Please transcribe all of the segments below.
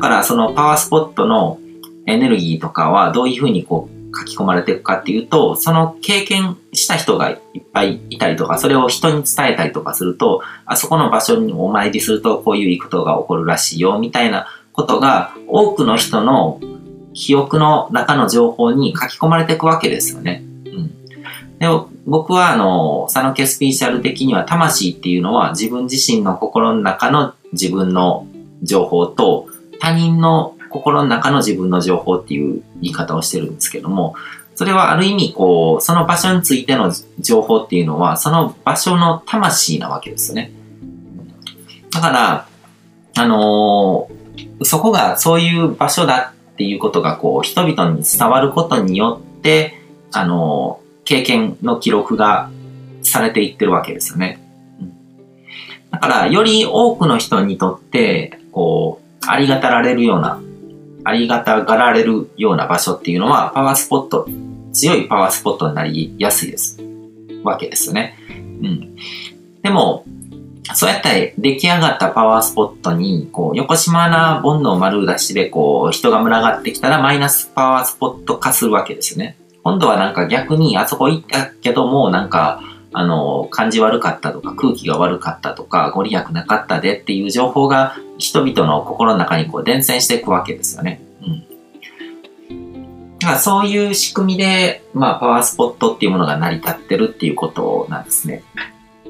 からそのパワースポットのエネルギーとかはどういうふうにこう書き込まれていくかっていうと、その経験した人がいっぱいいたりとか、それを人に伝えたりとかすると、あそこの場所にお参りするとこういうことが起こるらしいよ、みたいなことが多くの人の記憶の中の情報に書き込まれていくわけですよね。うん。で僕はあの、佐野家スピーシャル的には魂っていうのは自分自身の心の中の自分の情報と他人の心の中の自分の情報っていう言い方をしてるんですけども、それはある意味こう、その場所についての情報っていうのは、その場所の魂なわけですよね。だから、あのー、そこがそういう場所だっていうことがこう、人々に伝わることによって、あのー、経験の記録がされていってるわけですよね。だから、より多くの人にとって、こう、ありがたられるようなありがたがられるような場所っていうのは、パワースポット、強いパワースポットになりやすいです。わけですよね。うん。でも、そうやって出来上がったパワースポットに、こう、横島な煩悩丸出しで、こう、人が群がってきたらマイナスパワースポット化するわけですよね。今度はなんか逆に、あそこ行ったけども、なんか、あの、感じ悪かったとか、空気が悪かったとか、ご利益なかったでっていう情報が人々の心の中にこう伝染していくわけですよね。うん。だからそういう仕組みで、まあ、パワースポットっていうものが成り立ってるっていうことなんですね。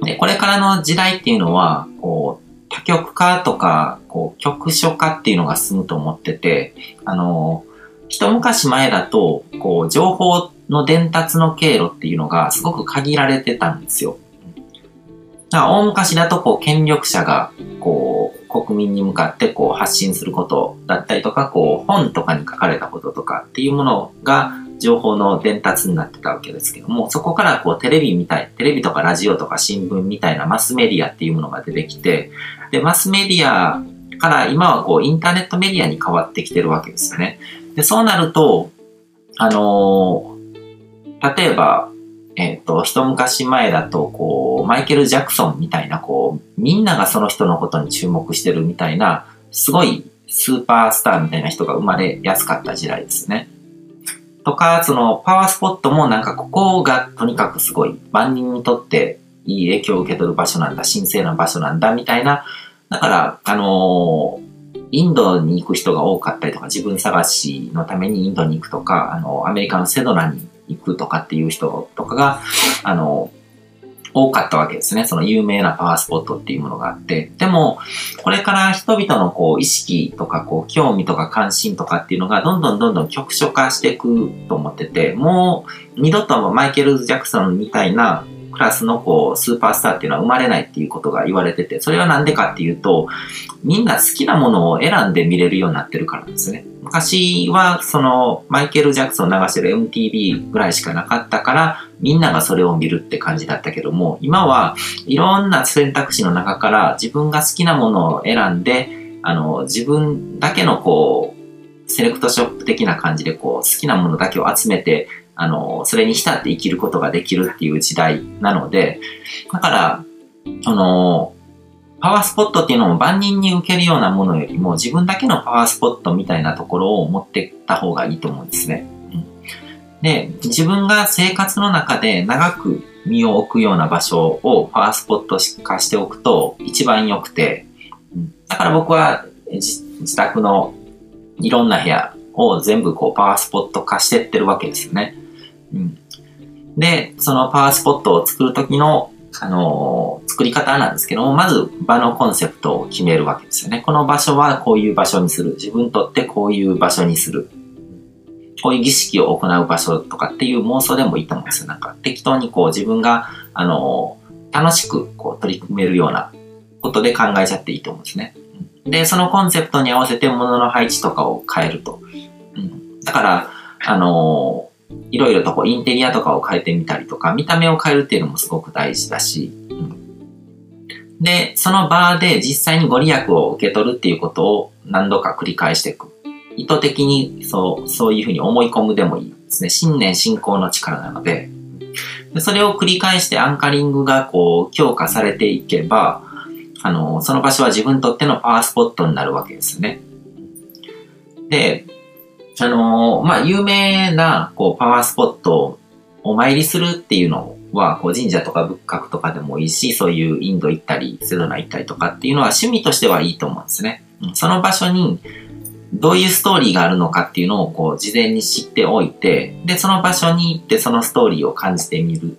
で、これからの時代っていうのは、こう、多極化とか、こう、局所化っていうのが進むと思ってて、あの、一昔前だと、こう、情報の伝達の経路っていうのがすごく限られてたんですよ。だから大昔だとこう権力者がこう国民に向かってこう発信することだったりとかこう本とかに書かれたこととかっていうものが情報の伝達になってたわけですけどもそこからこうテレビみたいテレビとかラジオとか新聞みたいなマスメディアっていうものが出てきてでマスメディアから今はこうインターネットメディアに変わってきてるわけですよね。でそうなるとあの例えば、えっ、ー、と、一昔前だと、こう、マイケル・ジャクソンみたいな、こう、みんながその人のことに注目してるみたいな、すごいスーパースターみたいな人が生まれやすかった時代ですね。とか、その、パワースポットもなんかここがとにかくすごい、万人にとっていい影響を受け取る場所なんだ、神聖な場所なんだ、みたいな。だから、あのーインドに行く人が多かったりとか、自分探しのためにインドに行くとか、あの、アメリカのセドナに行くとかっていう人とかが、あの、多かったわけですね。その有名なパワースポットっていうものがあって。でも、これから人々のこう意識とかこう興味とか関心とかっていうのがどんどんどんどん局所化していくと思ってて、もう二度とマイケル・ジャクソンみたいなクラスのこうスーパースターっていうのは生まれないっていうことが言われてて、それはなんでかっていうと、みんな好きなものを選んで見れるようになってるからですね。昔はそのマイケル・ジャクソン流してる MTV ぐらいしかなかったからみんながそれを見るって感じだったけども今はいろんな選択肢の中から自分が好きなものを選んであの自分だけのこうセレクトショップ的な感じでこう好きなものだけを集めてあのそれに浸って生きることができるっていう時代なのでだからあのパワースポットっていうのも万人に受けるようなものよりも自分だけのパワースポットみたいなところを持ってった方がいいと思うんですね。で、自分が生活の中で長く身を置くような場所をパワースポット化しておくと一番良くて、だから僕は自宅のいろんな部屋を全部こうパワースポット化してってるわけですよね。うん、で、そのパワースポットを作るときのあの、作り方なんですけども、まず場のコンセプトを決めるわけですよね。この場所はこういう場所にする。自分にとってこういう場所にする。こういう儀式を行う場所とかっていう妄想でもいいと思うんですよ。なんか適当にこう自分が、あの、楽しくこう取り組めるようなことで考えちゃっていいと思うんですね。で、そのコンセプトに合わせて物の配置とかを変えると。うん、だから、あのいろいろとこうインテリアとかを変えてみたりとか、見た目を変えるっていうのもすごく大事だし、うん、で、その場で実際にご利益を受け取るっていうことを何度か繰り返していく。意図的にそう、そういうふうに思い込むでもいいですね。信念信仰の力なので、でそれを繰り返してアンカリングがこう強化されていけば、あの、その場所は自分にとってのパワースポットになるわけですね。で、あのー、まあ、有名な、こう、パワースポットをお参りするっていうのは、こう、神社とか仏閣とかでもいいし、そういうインド行ったり、セドナ行ったりとかっていうのは趣味としてはいいと思うんですね。その場所に、どういうストーリーがあるのかっていうのを、こう、事前に知っておいて、で、その場所に行ってそのストーリーを感じてみる。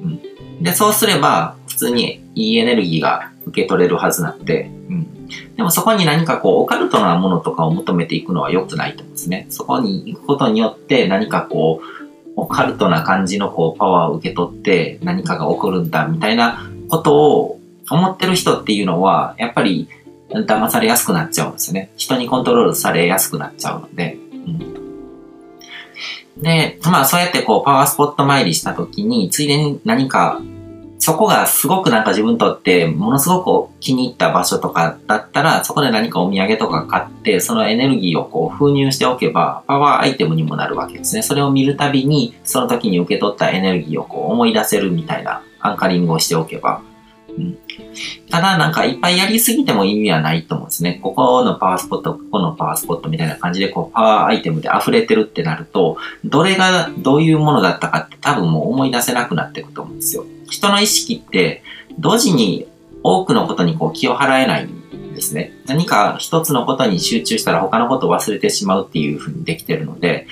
うん。で、そうすれば、普通にいいエネルギーが受け取れるはずなんで、うん。でもそこに何かこう、オカルトなものとかを求めていくのは良くないと思うんですね。そこに行くことによって何かこう、オカルトな感じのこう、パワーを受け取って何かが起こるんだみたいなことを思ってる人っていうのは、やっぱり騙されやすくなっちゃうんですね。人にコントロールされやすくなっちゃうので。うん、で、まあそうやってこう、パワースポット参りした時に、ついでに何かそこがすごくなんか自分にとってものすごく気に入った場所とかだったら、そこで何かお土産とか買って、そのエネルギーをこう封入しておけば、パワーアイテムにもなるわけですね。それを見るたびに、その時に受け取ったエネルギーをこう思い出せるみたいなアンカリングをしておけば、うん。ただなんかいっぱいやりすぎても意味はないと思うんですね。ここのパワースポット、ここのパワースポットみたいな感じでこうパワーアイテムで溢れてるってなると、どれがどういうものだったかって多分もう思い出せなくなっていくと思うんですよ。人の意識って同時に多くのことにこう気を払えないんですね。何か一つのことに集中したら他のことを忘れてしまうっていうふうにできてるので、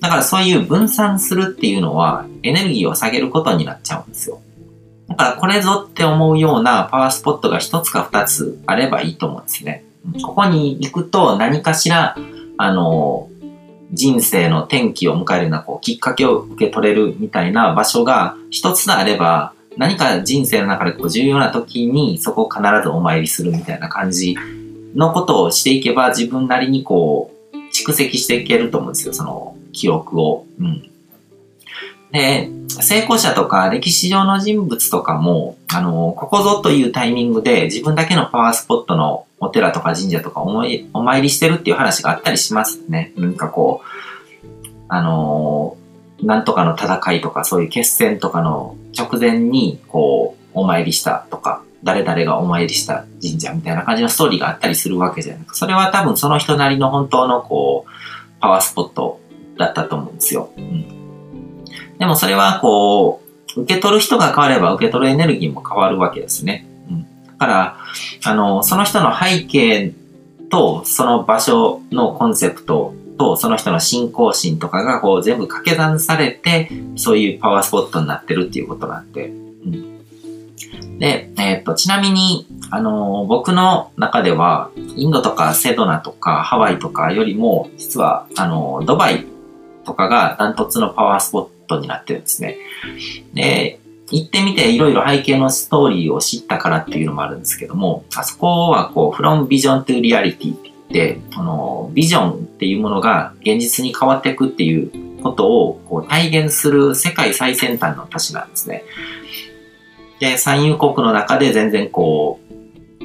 だからそういう分散するっていうのはエネルギーを下げることになっちゃうんですよ。だからこれぞって思うようなパワースポットが一つか二つあればいいと思うんですね。ここに行くと何かしら、あの、人生の転機を迎えるようなこうきっかけを受け取れるみたいな場所が一つであれば、何か人生の中でこう重要な時にそこを必ずお参りするみたいな感じのことをしていけば自分なりにこう蓄積していけると思うんですよ、その記憶を。うん。で、成功者とか歴史上の人物とかも、あの、ここぞというタイミングで自分だけのパワースポットのお寺とか神社とかおいお参りしてるっていう話があったりしますね。なんかこう、あのなんとかの戦いとかそういう決戦とかの直前にこう、お参りしたとか、誰々がお参りした神社みたいな感じのストーリーがあったりするわけじゃなくそれは多分その人なりの本当のこう、パワースポットだったと思うんですよ。うんでもそれはこう、受け取る人が変われば受け取るエネルギーも変わるわけですね。うん。だから、あの、その人の背景と、その場所のコンセプトと、その人の信仰心とかがこう全部掛け算されて、そういうパワースポットになってるっていうことなんで。うん。で、えっ、と、ちなみに、あの、僕の中では、インドとかセドナとかハワイとかよりも、実は、あの、ドバイとかがダントツのパワースポットトになってるんですね。で、行ってみていろいろ背景のストーリーを知ったからっていうのもあるんですけども、あそこはこう、from vision to reality って言って、あの、ビジョンっていうものが現実に変わっていくっていうことをこう体現する世界最先端の都市なんですね。で、産油国の中で全然こう、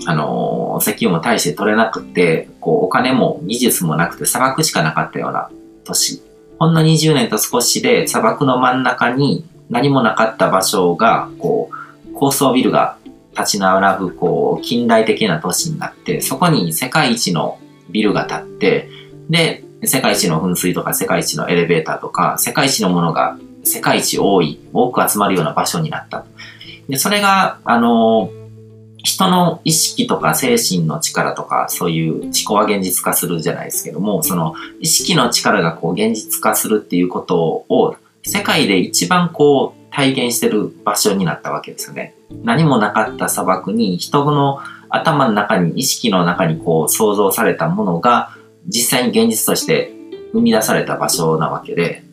あの、石油も大して取れなくて、こう、お金も技術もなくて砂漠しかなかったような都市ほんの20年と少しで砂漠の真ん中に何もなかった場所が、こう、高層ビルが立ち並ぶ、こう、近代的な都市になって、そこに世界一のビルが建って、で、世界一の噴水とか世界一のエレベーターとか、世界一のものが世界一多い、多く集まるような場所になった。で、それが、あの人の意識とか精神の力とか、そういう思考は現実化するじゃないですけども、その意識の力がこう現実化するっていうことを世界で一番こう体現してる場所になったわけですよね。何もなかった砂漠に人の頭の中に意識の中にこう想像されたものが実際に現実として生み出された場所なわけで、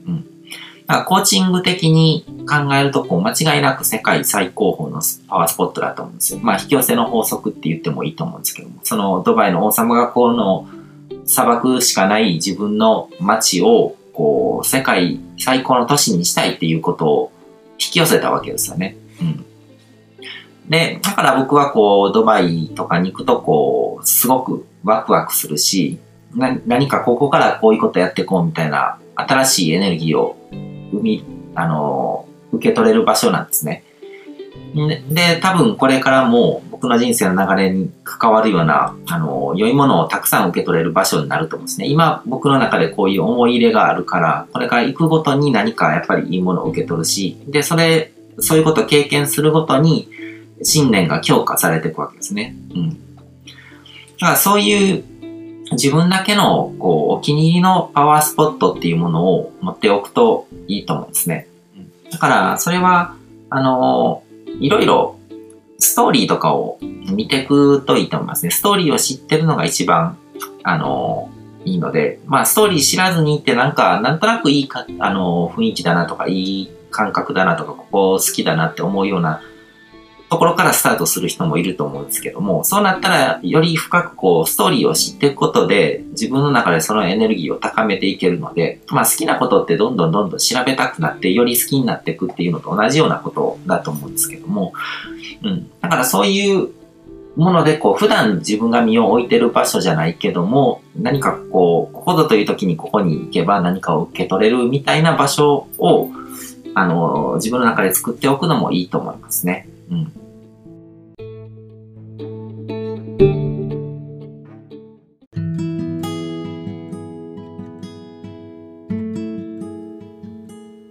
うん。だからコーチング的に考えると、こう、間違いなく世界最高峰のパワースポットだと思うんですよ。まあ、引き寄せの法則って言ってもいいと思うんですけども、そのドバイの王様がこの砂漠しかない自分の街を、こう、世界最高の都市にしたいっていうことを引き寄せたわけですよね。うん。で、だから僕はこう、ドバイとかに行くとこう、すごくワクワクするし、何かここからこういうことやっていこうみたいな新しいエネルギーをみ、あの、受け取れる場所なんですね。で、多分これからも僕の人生の流れに関わるような、あの、良いものをたくさん受け取れる場所になると思うんですね。今、僕の中でこういう思い入れがあるから、これから行くごとに何かやっぱりいいものを受け取るし、で、それ、そういうことを経験するごとに、信念が強化されていくわけですね。うん。だからそういう自分だけのこうお気に入りのパワースポットっていうものを持っておくといいと思うんですね。だからそれは、あの、いろいろストーリーとかを見ていくといいと思いますね。ストーリーを知ってるのが一番、あの、いいので、まあストーリー知らずに行ってなんか、なんとなくいいか、あの、雰囲気だなとか、いい感覚だなとか、ここ好きだなって思うようなところからスタートする人もいると思うんですけども、そうなったらより深くこうストーリーを知っていくことで自分の中でそのエネルギーを高めていけるので、まあ好きなことってどんどんどんどん調べたくなってより好きになっていくっていうのと同じようなことだと思うんですけども、うん。だからそういうものでこう普段自分が身を置いてる場所じゃないけども、何かこう、ここぞという時にここに行けば何かを受け取れるみたいな場所をあの、自分の中で作っておくのもいいと思いますね。うん。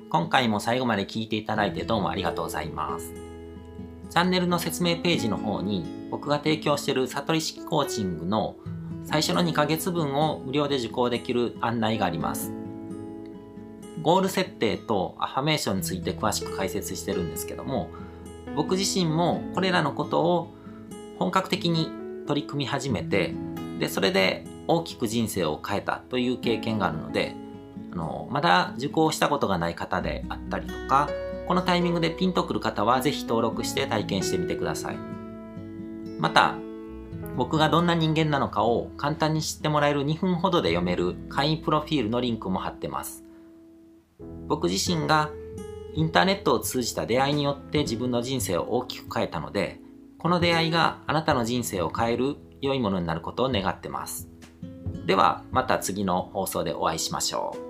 今回も最後まで聞いていただいてどうもありがとうございます。チャンネルの説明ページの方に僕が提供している悟り式コーチングの最初の2ヶ月分を無料で受講できる案内があります。ゴール設定とアファメーションについて詳しく解説してるんですけども、僕自身もこれらのことを本格的に取り組み始めて、で、それで大きく人生を変えたという経験があるので、あの、まだ受講したことがない方であったりとか、このタイミングでピンとくる方はぜひ登録して体験してみてください。また、僕がどんな人間なのかを簡単に知ってもらえる2分ほどで読める会員プロフィールのリンクも貼ってます。僕自身がインターネットを通じた出会いによって自分の人生を大きく変えたので、この出会いがあなたの人生を変える良いものになることを願ってます。ではまた次の放送でお会いしましょう。